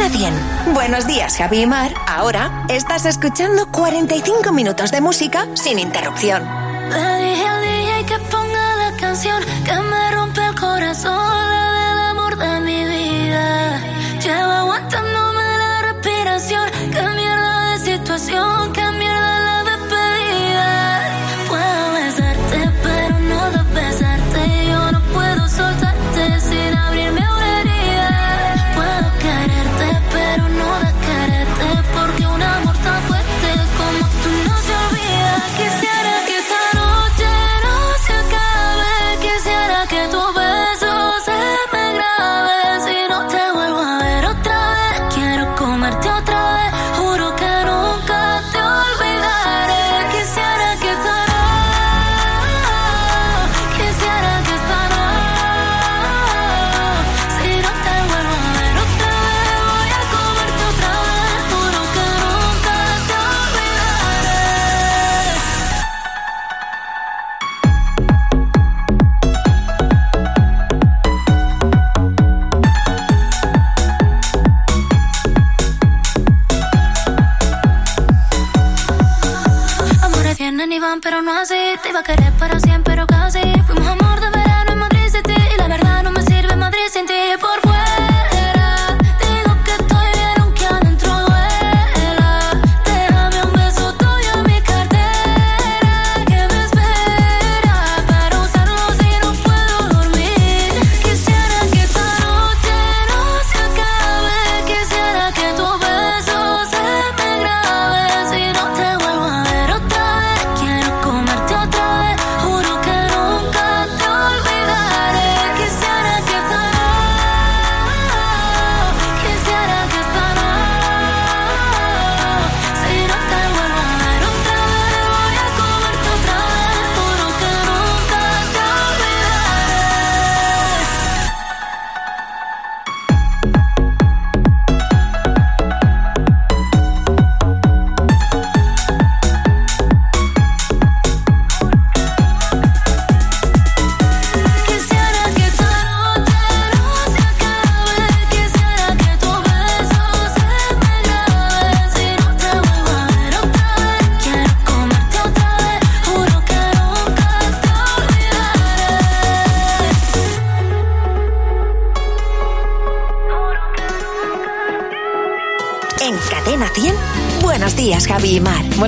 Cadena 100. Buenos días, Javi y Mar. Ahora estás escuchando 45 minutos de música sin interrupción.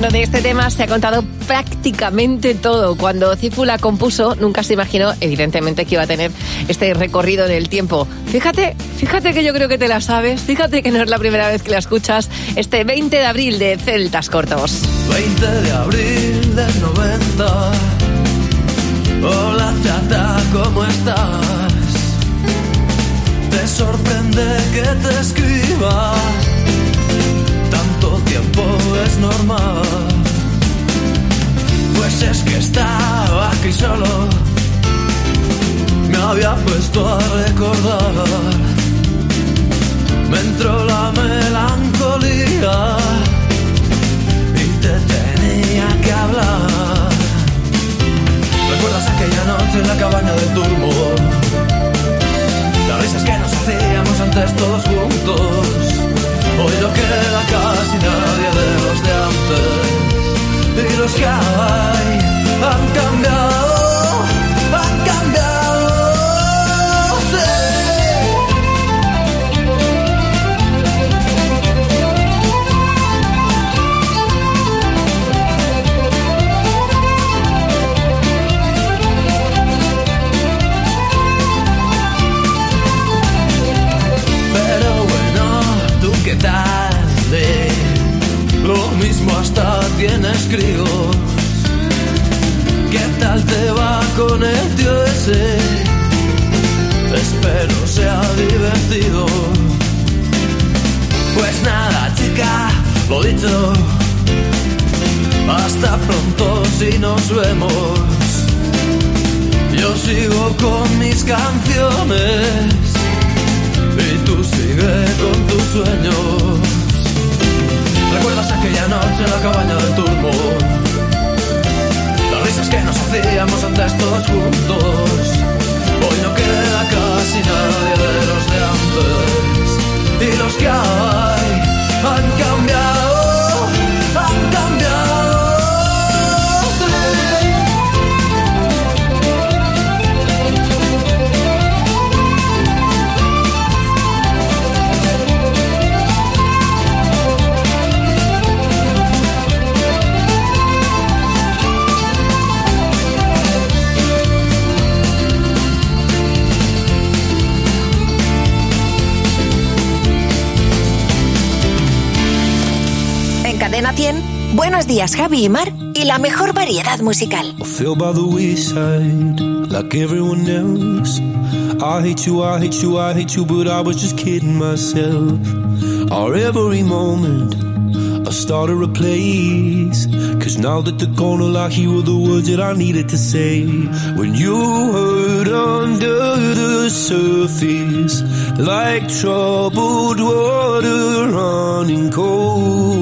Bueno, de este tema se ha contado prácticamente todo. Cuando Cifu la compuso, nunca se imaginó, evidentemente, que iba a tener este recorrido del tiempo. Fíjate, fíjate que yo creo que te la sabes. Fíjate que no es la primera vez que la escuchas. Este 20 de abril de Celtas Cortos. 20 de abril del 90. Hola chata, ¿cómo estás? Te sorprende que te escriba. Tiempo es normal. Pues es que estaba aquí solo. Me había puesto a recordar. Me entró la melancolía y te tenía que hablar. ¿Recuerdas aquella noche en la cabaña del turbo? Las risas que nos hacíamos antes todos juntos. Hoy no queda casi nadie de los de antes. Y los que hay han cambiado, hasta tienes críos. ¿Qué tal te va con el tío ese? Espero sea divertido. Pues nada, chica, lo dicho. Hasta pronto si nos vemos. Yo sigo con mis canciones y tú sigue con tus sueños. ¿Recuerdas aquella noche en la cabaña del turbo? Las risas que nos hacíamos antes todos juntos. Hoy no queda casi nadie de los de antes. Y los que hay han cambiado, han cambiado. Cadena 100, Buenos días Javi y Mar y la mejor variedad musical. I fell by the wayside, like everyone else. I hate you, I hate you, I hate you, but I was just kidding myself. Our every moment, I started a place. Cause now that the corner lock, here were the words that I needed to say. When you heard under the surface, like troubled water running cold.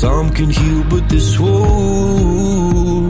Some can heal, but this wound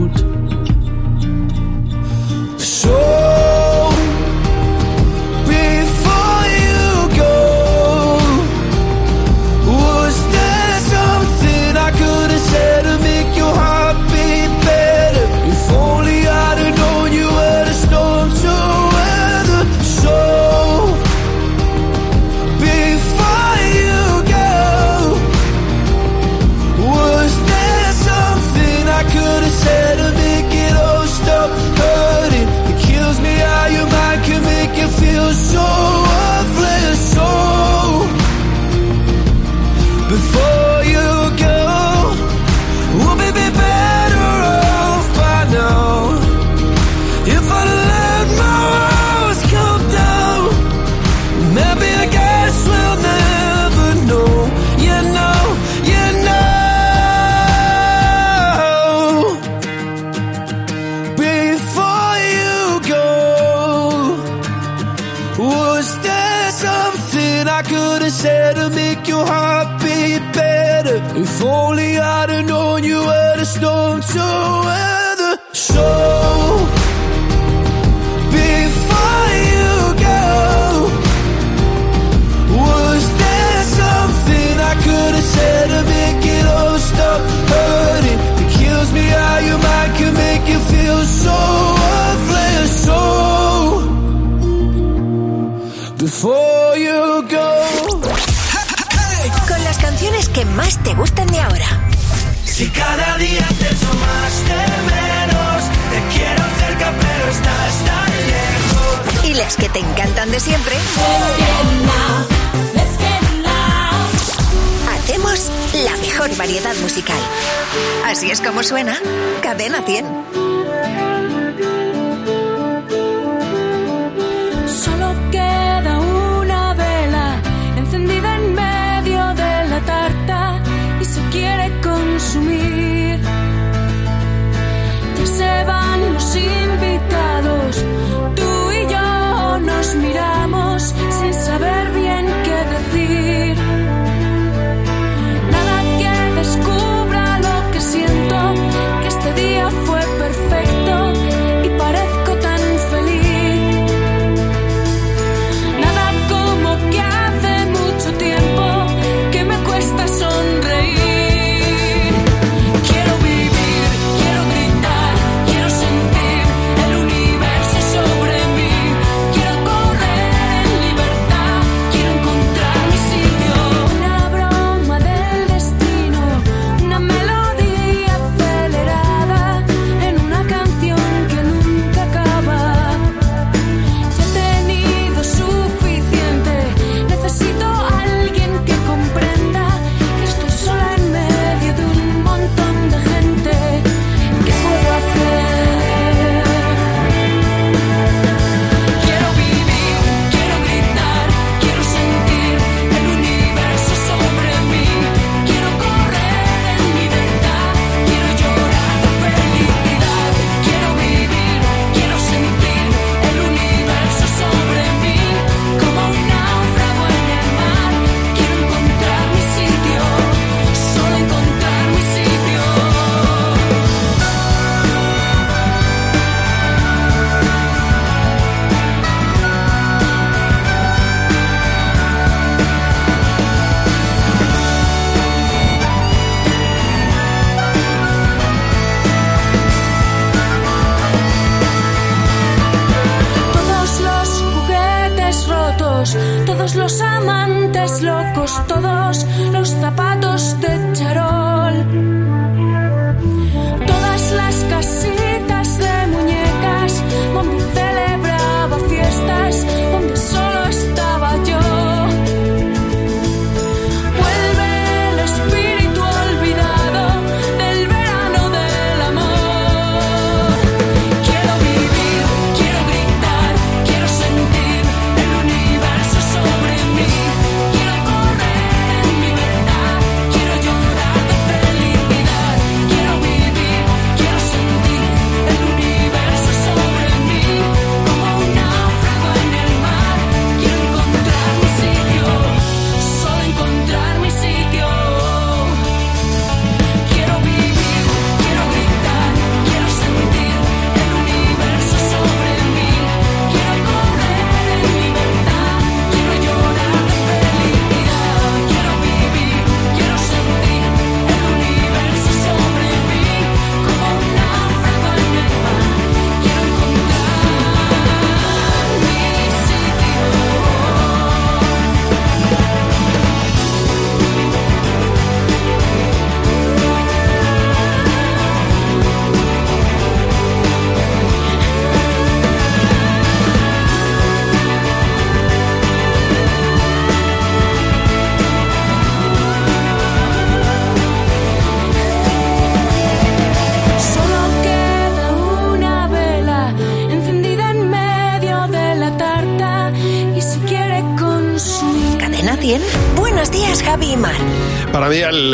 carriles que te encantan de siempre, hacemos la mejor variedad musical. Así es como suena Cadena 100.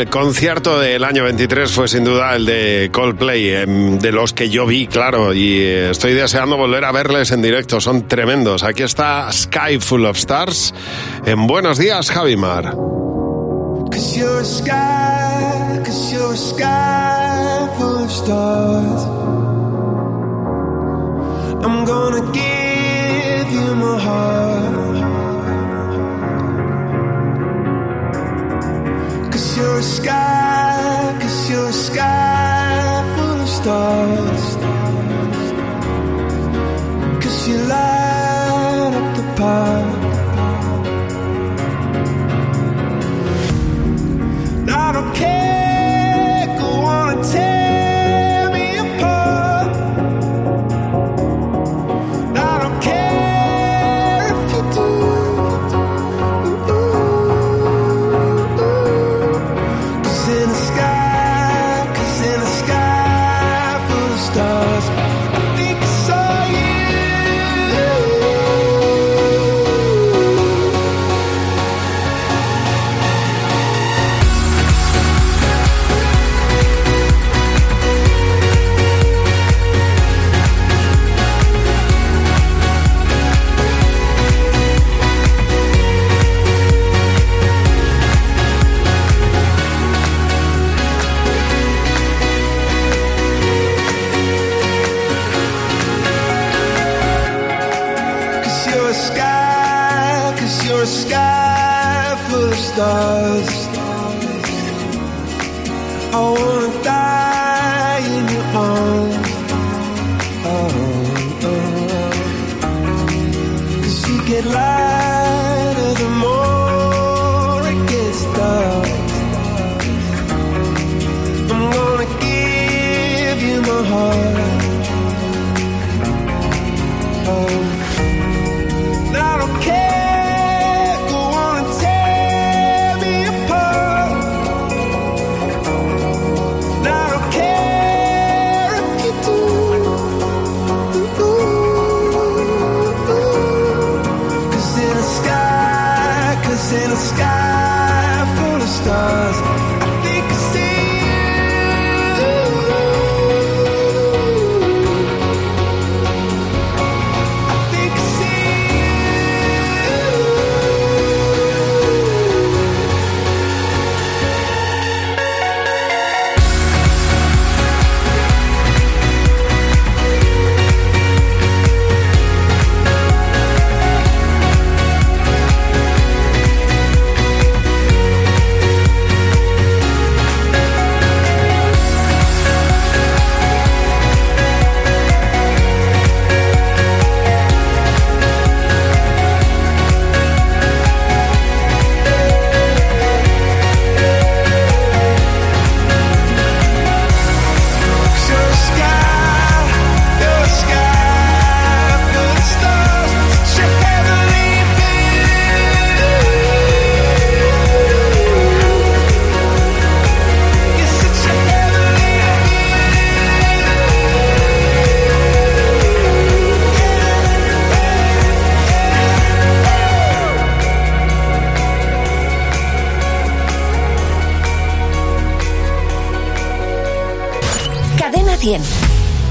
el concierto del año 23 fue sin duda el de Coldplay, em, de los que yo vi, claro, y eh, estoy deseando volver a verles en directo, son tremendos. Aquí está Sky Full of Stars. En Buenos días, Javimar. I'm gonna give you my heart. Your sky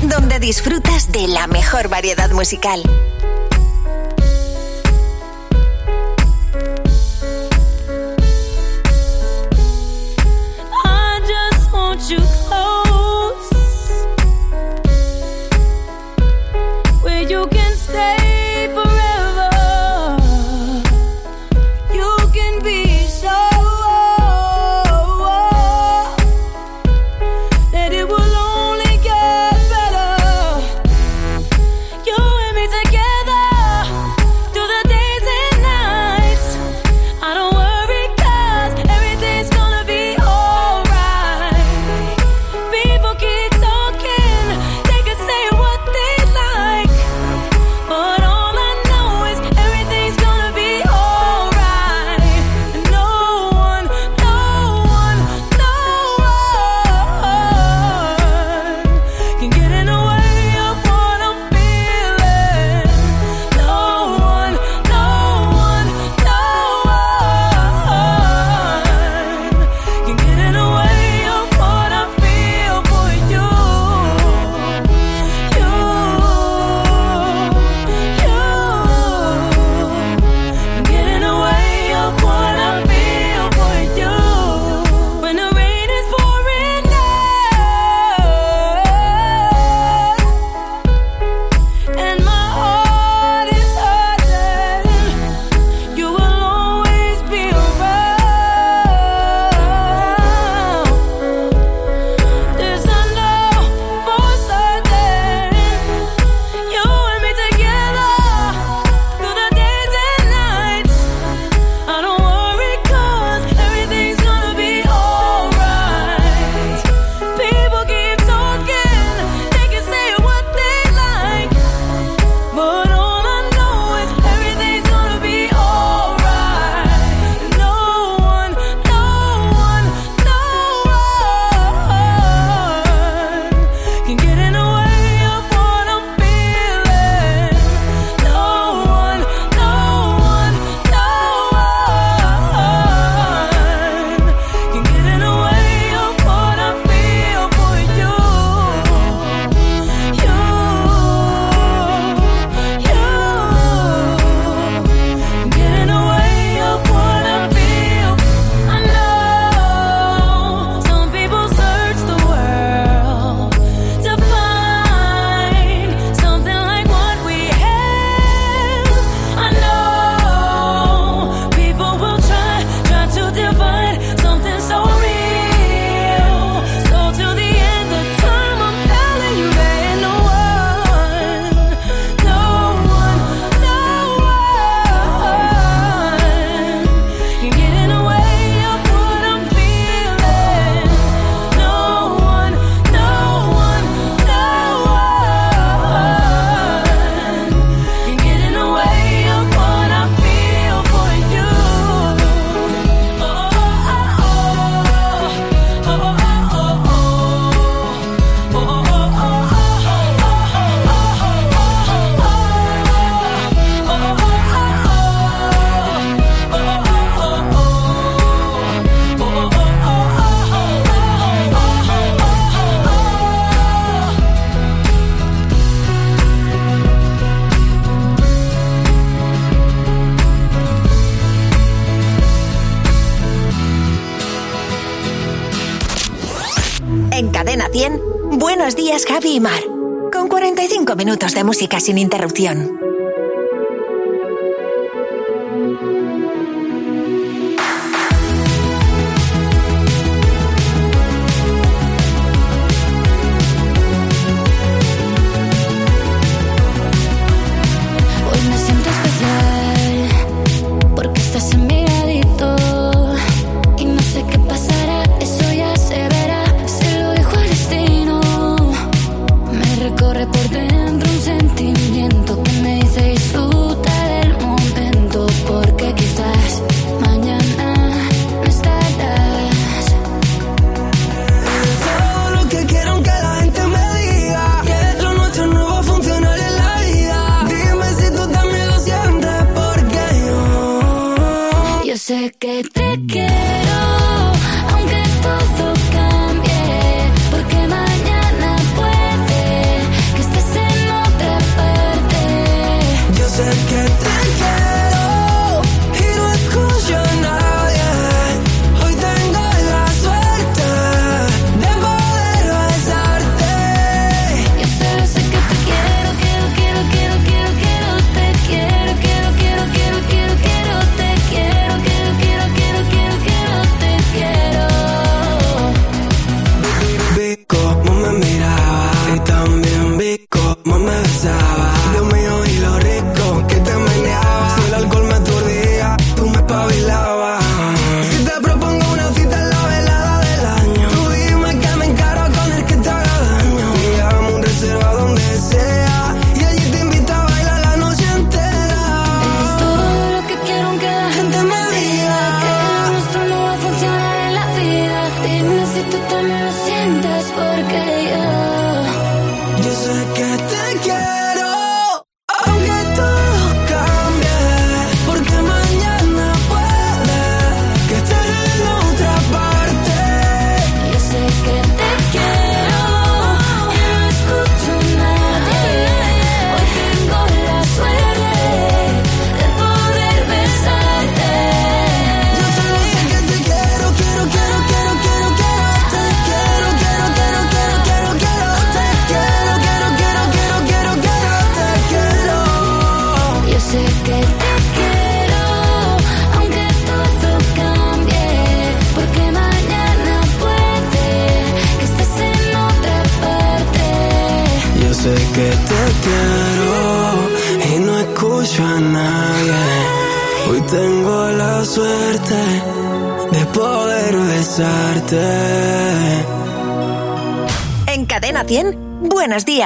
donde disfrutas de la mejor variedad musical. Con 45 minutos de música sin interrupción. si tú también lo sientes porque yo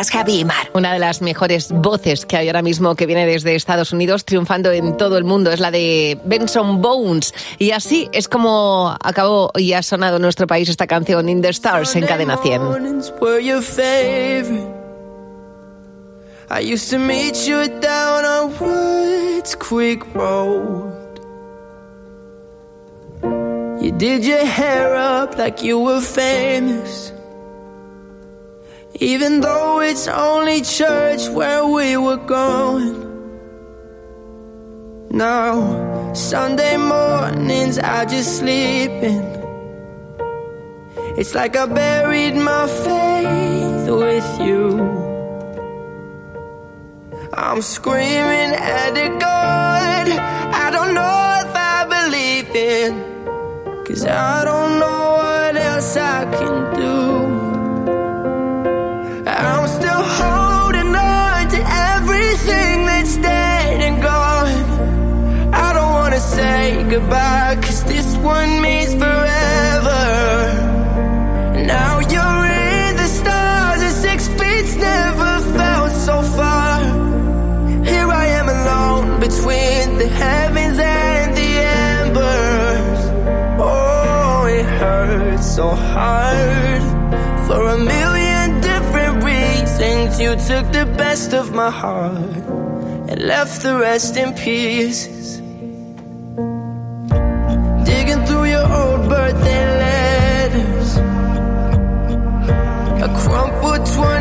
días, Javi y Mar. Una de las mejores voces que hay ahora mismo que viene desde Estados Unidos triunfando en todo el mundo es la de Benson Bones. Y así es como acabó y ha sonado en nuestro país esta canción In the Stars en Cadena 100. mornings were your favorite. I used to meet you down on Woods Creek Road. You did your hair up like you were famous. Even though it's only church where we were going. Now, Sunday mornings I just sleep in. It's like I buried my faith with you. I'm screaming at the God I don't know if I believe in. Cause I don't know what else I can do. Goodbye, cause this one means forever. Now you're in the stars, and six feet's never felt so far. Here I am alone between the heavens and the embers. Oh, it hurts so hard for a million different reasons. You took the best of my heart and left the rest in pieces. Twenty.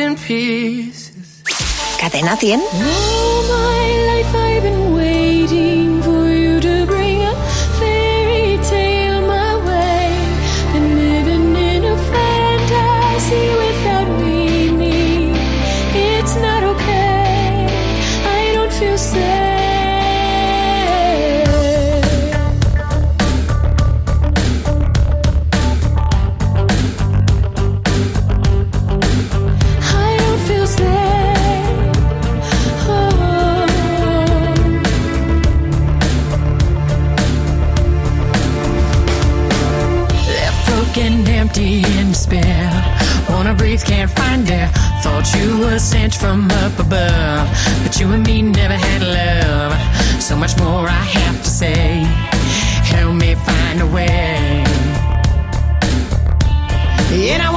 In peace. Cadena 100. All from up above, but you and me never had love. So much more I have to say. Help me find a way. And I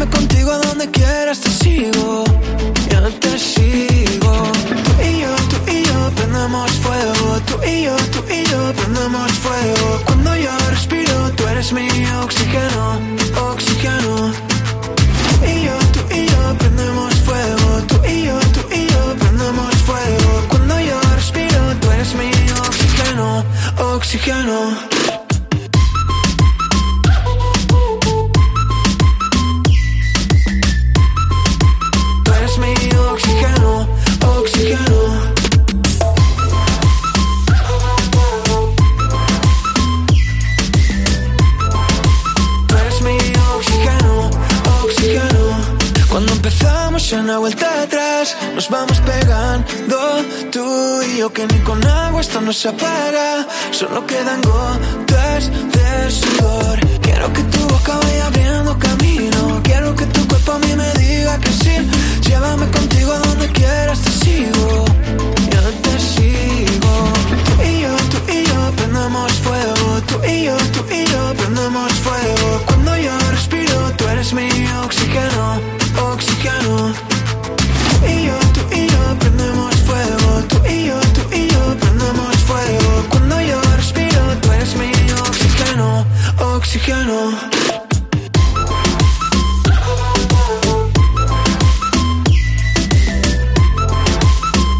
Llévame contigo a donde quieras, te sigo. Yo te sigo. Tú y yo, tú y yo prendemos fuego. Tú y yo, tú y yo prendemos fuego. Cuando yo respiro, tú eres mi oxígeno, oxígeno. Tú y yo, tú y yo prendemos fuego. Tú y yo, tú y yo prendemos fuego. Cuando yo respiro, tú eres mi oxígeno, oxígeno. Yo que ni con agua esto no se apaga, solo quedan gotas de sudor. Quiero que tu boca vaya abriendo camino, quiero que tu cuerpo a mí me diga que sí. Llévame contigo a donde quieras, te sigo, yo te sigo. Tú y yo, tú y yo prendemos fuego, tú y yo, tú y yo prendemos fuego. Cuando yo respiro, tú eres mi oxígeno, oxígeno. Tú y yo, tú y yo prendemos fuego, tú y yo, tú y yo prendemos fuego. Cuando yo respiro, tú eres mi oxígeno, oxígeno.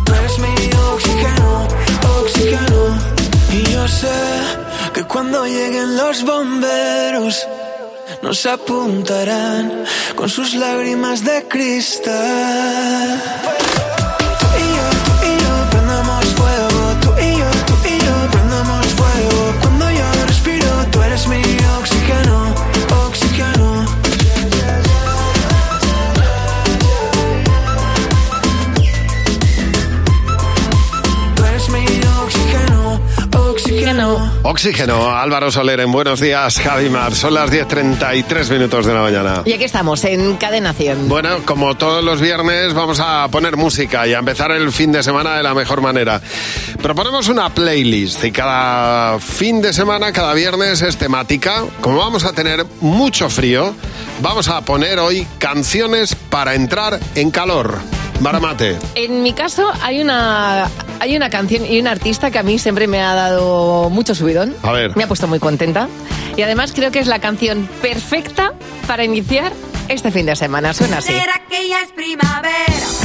Tú eres mi oxígeno, oxígeno. Y yo sé que cuando lleguen los bomberos nos apuntarán con sus lágrimas de cristal. Oxígeno. Álvaro Soler, en Buenos Días, Javi Mar. Son las 10.33 minutos de la mañana. Y aquí estamos, en Cadena 100. Bueno, como todos los viernes, vamos a poner música y a empezar el fin de semana de la mejor manera. Proponemos una playlist y cada fin de semana, cada viernes es temática. Como vamos a tener mucho frío, vamos a poner hoy canciones para entrar en calor. Maramate. En mi caso hay una hay una canción y un artista que a mí siempre me ha dado mucho subidón. A ver. Me ha puesto muy contenta. Y además creo que es la canción perfecta para iniciar este fin de semana. Suena así. ¿Será que ya es primavera?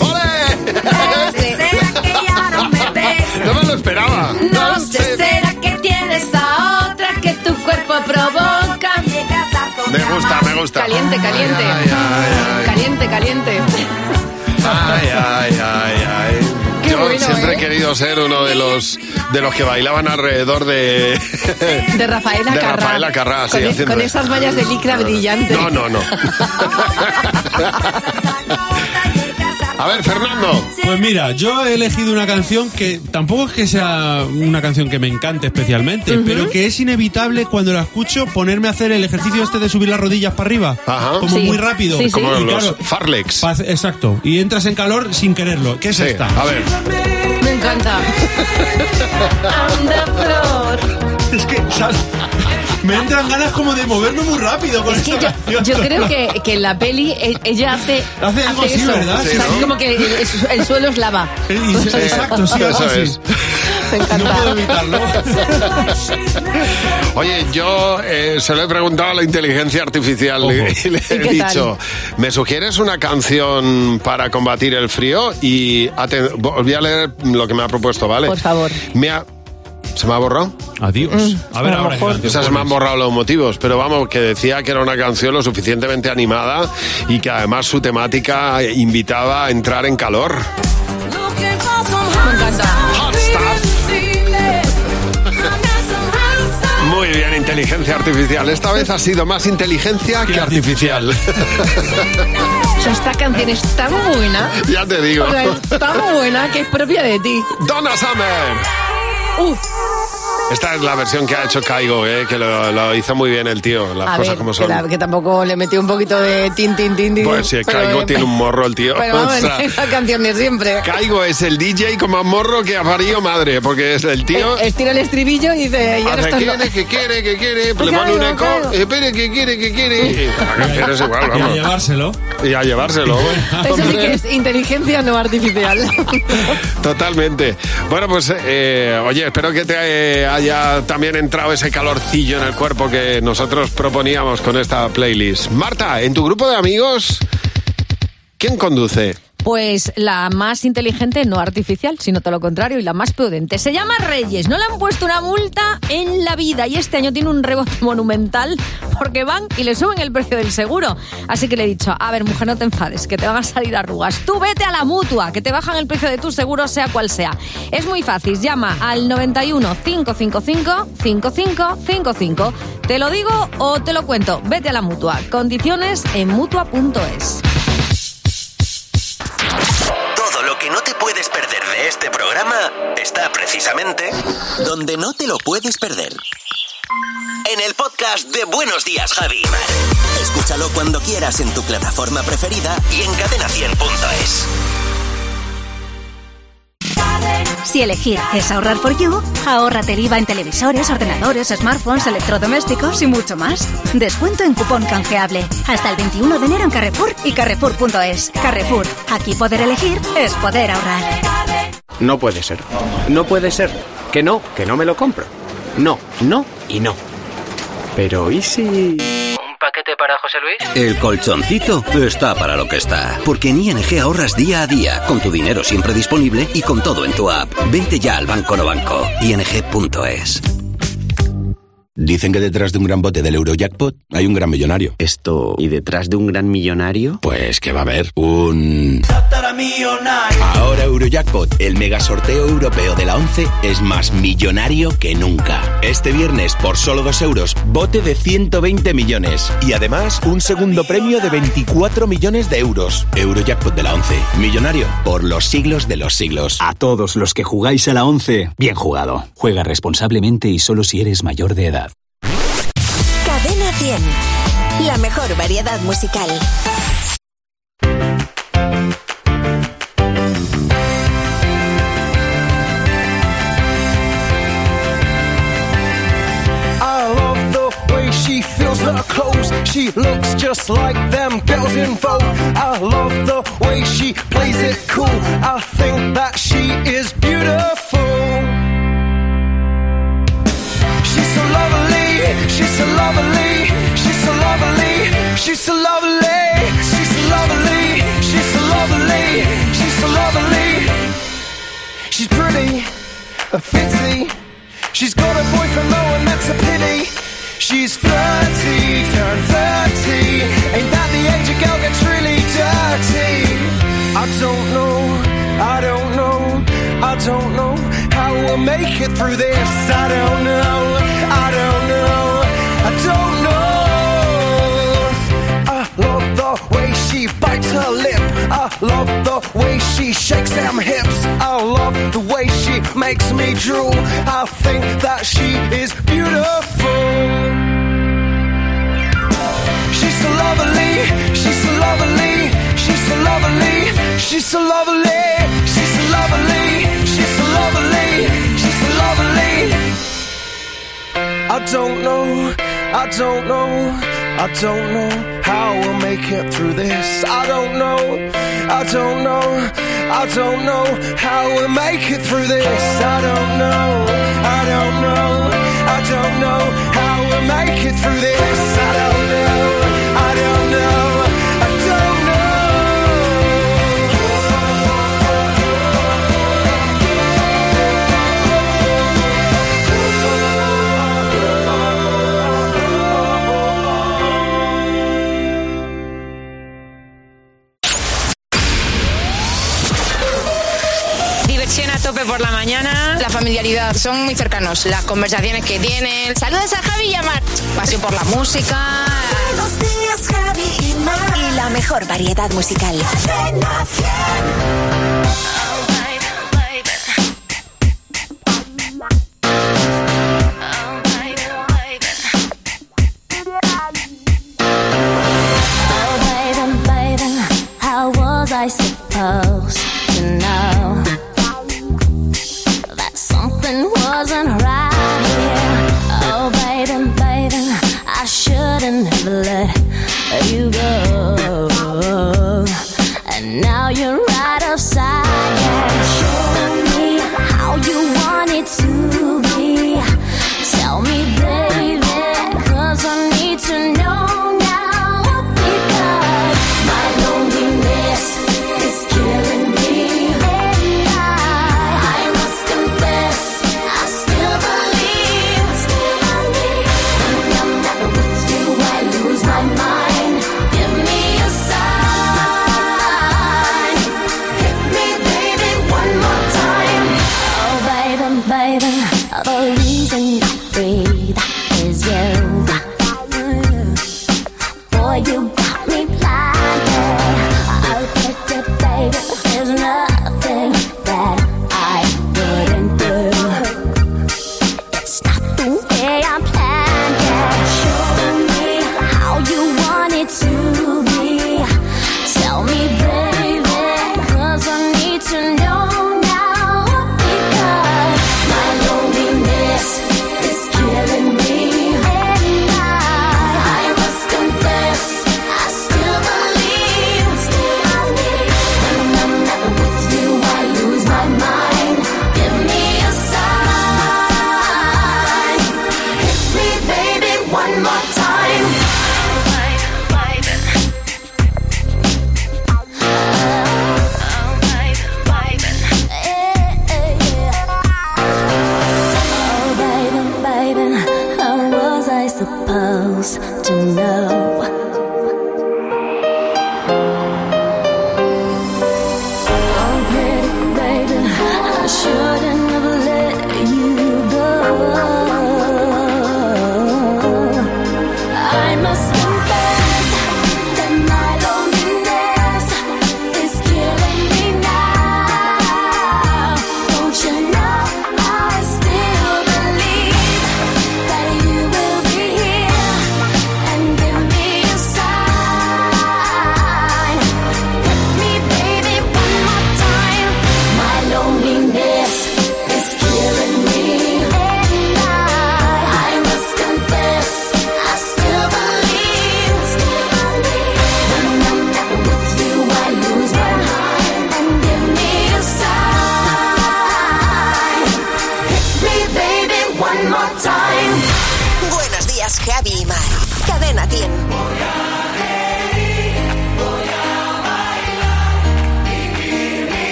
¡Ole! No sé, ¿será que ya no me ves? No me lo esperaba. No sé, ¿será que tienes a otra que tu cuerpo provoca? Llegas a Me gusta, me gusta. Caliente, caliente. Ay, ay, ay. Caliente, caliente. Ay, ay, ay, ay. Qué Yo bueno, siempre ¿eh? he querido ser uno de los de los que bailaban alrededor de De Rafaela de Carrá. Rafaela Carrá, sí, con, e- haciendo- con esas mallas de licra brillante. No, no, no. A ver, Fernando. Pues mira, yo he elegido una canción que tampoco es que sea una canción que me encante especialmente, pero que es inevitable cuando la escucho ponerme a hacer el ejercicio este de subir las rodillas para arriba. Ajá. Como Sí. muy rápido. Sí, sí. Como Y los claro, Farlex. exacto. Y entras en calor sin quererlo. ¿Qué es Sí, esta? a ver. Me encanta. Anda, flor. Es que, ¿sabes? Me entran ganas como de moverme muy rápido con Es que esta yo, canción. yo creo que, que en la peli e- ella hace, Hace algo así, eso. ¿verdad? O sea, Sí, ¿no? como que el, el suelo es lava. Exacto, sí, algo Eso así. No puedo evitarlo. Oye, yo eh, se lo he preguntado a la inteligencia artificial Ojo. y, le he ¿Y qué tal? dicho, ¿me sugieres una canción para combatir el frío? Y aten- volví a leer lo que me ha propuesto, ¿vale? Por favor. Me ha- ¿Se me ha borrado? Adiós. A ver a lo ahora. canción Esas se me han borrado los motivos, pero vamos, que decía que era una canción lo suficientemente animada y que además su temática invitaba a entrar en calor. Me encanta. Hot stuff. Muy bien, inteligencia artificial. Esta vez ha sido más inteligencia que artificial. O sea, esta canción es tan buena. ya te digo. O sea, es tan buena que es propia de ti. Donna Summer. Ooh. Esta es la versión que ha hecho Caigo, eh, que lo, lo hizo muy bien el tío. Las a cosas ver, como que, son. la- que tampoco le metió un poquito de tin, tin, tin, tin. Pues sí, Caigo eh, tiene un morro el tío. Pero vamos, O sea, es la canción de siempre. Caigo es el DJ con más morro que ha parido madre, porque es el tío. Eh, Estira el estribillo y dice... Y ahora Hace estás lo- quiere, que quiere, que quiere, Pues le pone un eco, Caigo. espere, que quiere, que quiere. Y la canción es igual, Y a vamos. llevárselo. Y a llevárselo. Eso sí que es inteligencia no artificial. Totalmente. Bueno, pues, eh, oye, espero que te eh, haya también entrado ese calorcillo en el cuerpo que nosotros proponíamos con esta playlist. Marta, en tu grupo de amigos, ¿quién conduce? Pues la más inteligente, no artificial, sino todo lo contrario, y la más prudente. Se llama Reyes. No le han puesto una multa en la vida y este año tiene un rebote monumental porque van y le suben el precio del seguro. Así que le he dicho, a ver, mujer, no te enfades, que te van a salir arrugas. Tú vete a la mutua, que te bajan el precio de tu seguro, sea cual sea. Es muy fácil, llama al 91 555 5555. Te lo digo o te lo cuento. Vete a la mutua. Condiciones en mutua.es. que no te puedes perder de este programa está precisamente donde no te lo puedes perder. En el podcast de Buenos Días, Javi. Escúchalo cuando quieras en tu plataforma preferida y en cadena100.es. Si elegir es ahorrar for you, ahórrate el IVA en televisores, ordenadores, smartphones, electrodomésticos y mucho más. Descuento en cupón canjeable. Hasta el 21 de enero en Carrefour y Carrefour.es. Carrefour, aquí poder elegir es poder ahorrar. No puede ser. No puede ser. Que no, que no me lo compro. No, no y no. Pero ¿y si...? ¿Un paquete para José Luis? El colchoncito está para lo que está. Porque en ING ahorras día a día, con tu dinero siempre disponible y con todo en tu app. Vente ya al Banco No Banco. ING.es. Dicen que detrás de un gran bote del Eurojackpot hay un gran millonario. Esto... ¿Y detrás de un gran millonario? Pues que va a haber un... Ahora Eurojackpot, el mega sorteo europeo de la 11, es más millonario que nunca. Este viernes, por solo 2 euros, bote de 120 millones. Y además, un segundo premio de 24 millones de euros. Eurojackpot de la 11, millonario por los siglos de los siglos. A todos los que jugáis a la 11, bien jugado. Juega responsablemente y solo si eres mayor de edad. Cadena 100. La mejor variedad musical. She feels her clothes. She looks just like them girls in Vogue. I love the way she plays it cool. I think that she is beautiful. So lovely. She's so lovely. She's so lovely. She's so lovely. She's so lovely. She's so lovely. She's pretty, a fitzy. She's got a boyfriend though, and that's a pity. She's flirty, turned 30. Ain't that the age a girl gets really dirty? I don't know, I don't know, I don't know how we'll make it through this. I don't know, I don't don't know. I love the way she bites her lip. I love the way she shakes them hips. I love the way she makes me drool. I think that she is beautiful. She's so lovely, she's so lovely, she's so lovely, she's so lovely, she's so lovely, she's so lovely, she's so lovely. I don't know, I don't know, I don't know how we'll make it through this. I don't know, I don't know, I don't know how we'll make it through this. I don't know, I don't know, I don't know how we'll make it through this. I don't know, I don't know. son muy cercanos. Las conversaciones que tienen. Saludos a Javi y a Mar. Pasión por la música. Buenos días, Javi y Mar. Y la mejor variedad musical.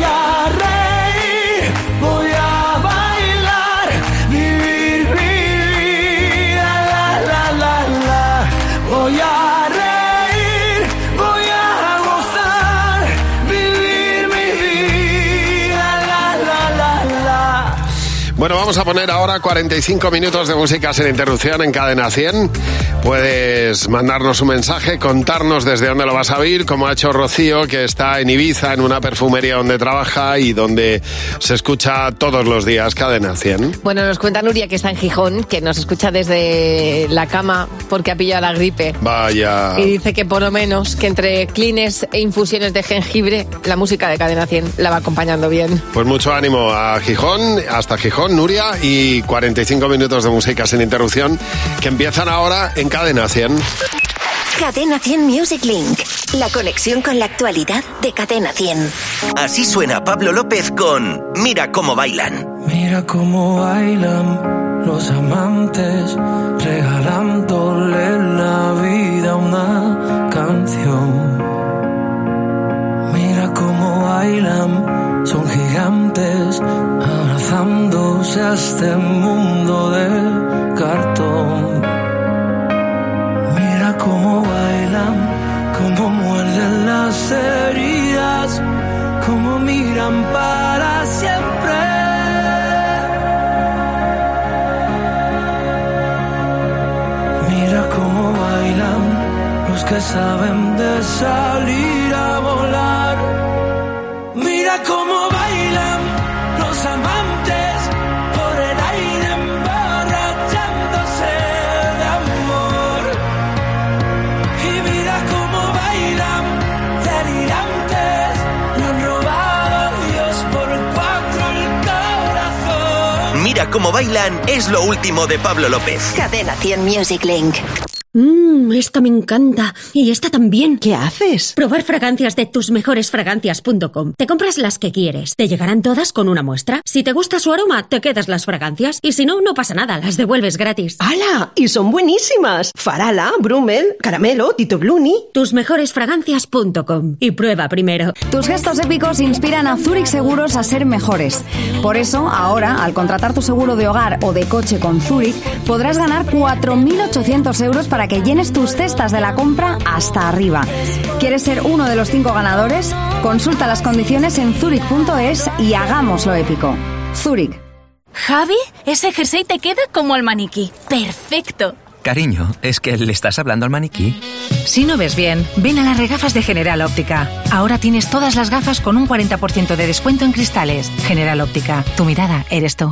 yeah. Bueno, vamos a poner ahora 45 minutos de música sin interrupción en Cadena 100. Puedes mandarnos un mensaje, contarnos desde dónde lo vas a oír, como ha hecho Rocío, que está en Ibiza, en una perfumería donde trabaja y donde se escucha todos los días Cadena 100. Bueno, nos cuenta Nuria que está en Gijón, que nos escucha desde la cama porque ha pillado la gripe. Vaya. Y dice que por lo menos que entre clines e infusiones de jengibre, la música de Cadena 100 la va acompañando bien. Pues mucho ánimo a Gijón, hasta Gijón, Nuria, y 45 minutos de música sin interrupción que empiezan ahora en Cadena 100. Cadena 100 Music Link. La conexión con la actualidad de Cadena 100. Así suena Pablo López con Mira cómo bailan. Mira cómo bailan los amantes, regalándole la vida a una canción. Mira cómo bailan, son gigantes, este mundo de cartón. Mira cómo bailan, cómo muerden las heridas, cómo miran para siempre. Mira cómo bailan los que saben de salir a volar. Cómo bailan es lo último de Pablo López. Cadena 100 Music Link. Mmm, esta me encanta. Y esta también. ¿Qué haces? Probar fragancias de tusmejoresfragancias.com. Te compras las que quieres. Te llegarán todas con una muestra. Si te gusta su aroma, te quedas las fragancias. Y si no, no pasa nada, las devuelves gratis. ¡Hala! Y son buenísimas. Farala, Brummel, Caramelo, Tito Bluni. Tusmejoresfragancias.com. Y prueba primero. Tus gestos épicos inspiran a Zurich Seguros a ser mejores. Por eso, ahora, al contratar tu seguro de hogar o de coche con Zurich, podrás ganar 4.800 euros para que llenes tus cestas de la compra hasta arriba. ¿Quieres ser uno de los cinco ganadores? Consulta las condiciones en zurich.es y hagámoslo épico. Zurich. Javi, ese jersey te queda como al maniquí. Perfecto. Cariño, ¿es que le estás hablando al maniquí? Si no ves bien, ven a las regafas de General Óptica. Ahora tienes todas las gafas con un 40% de descuento en cristales. General Óptica, tu mirada eres tú.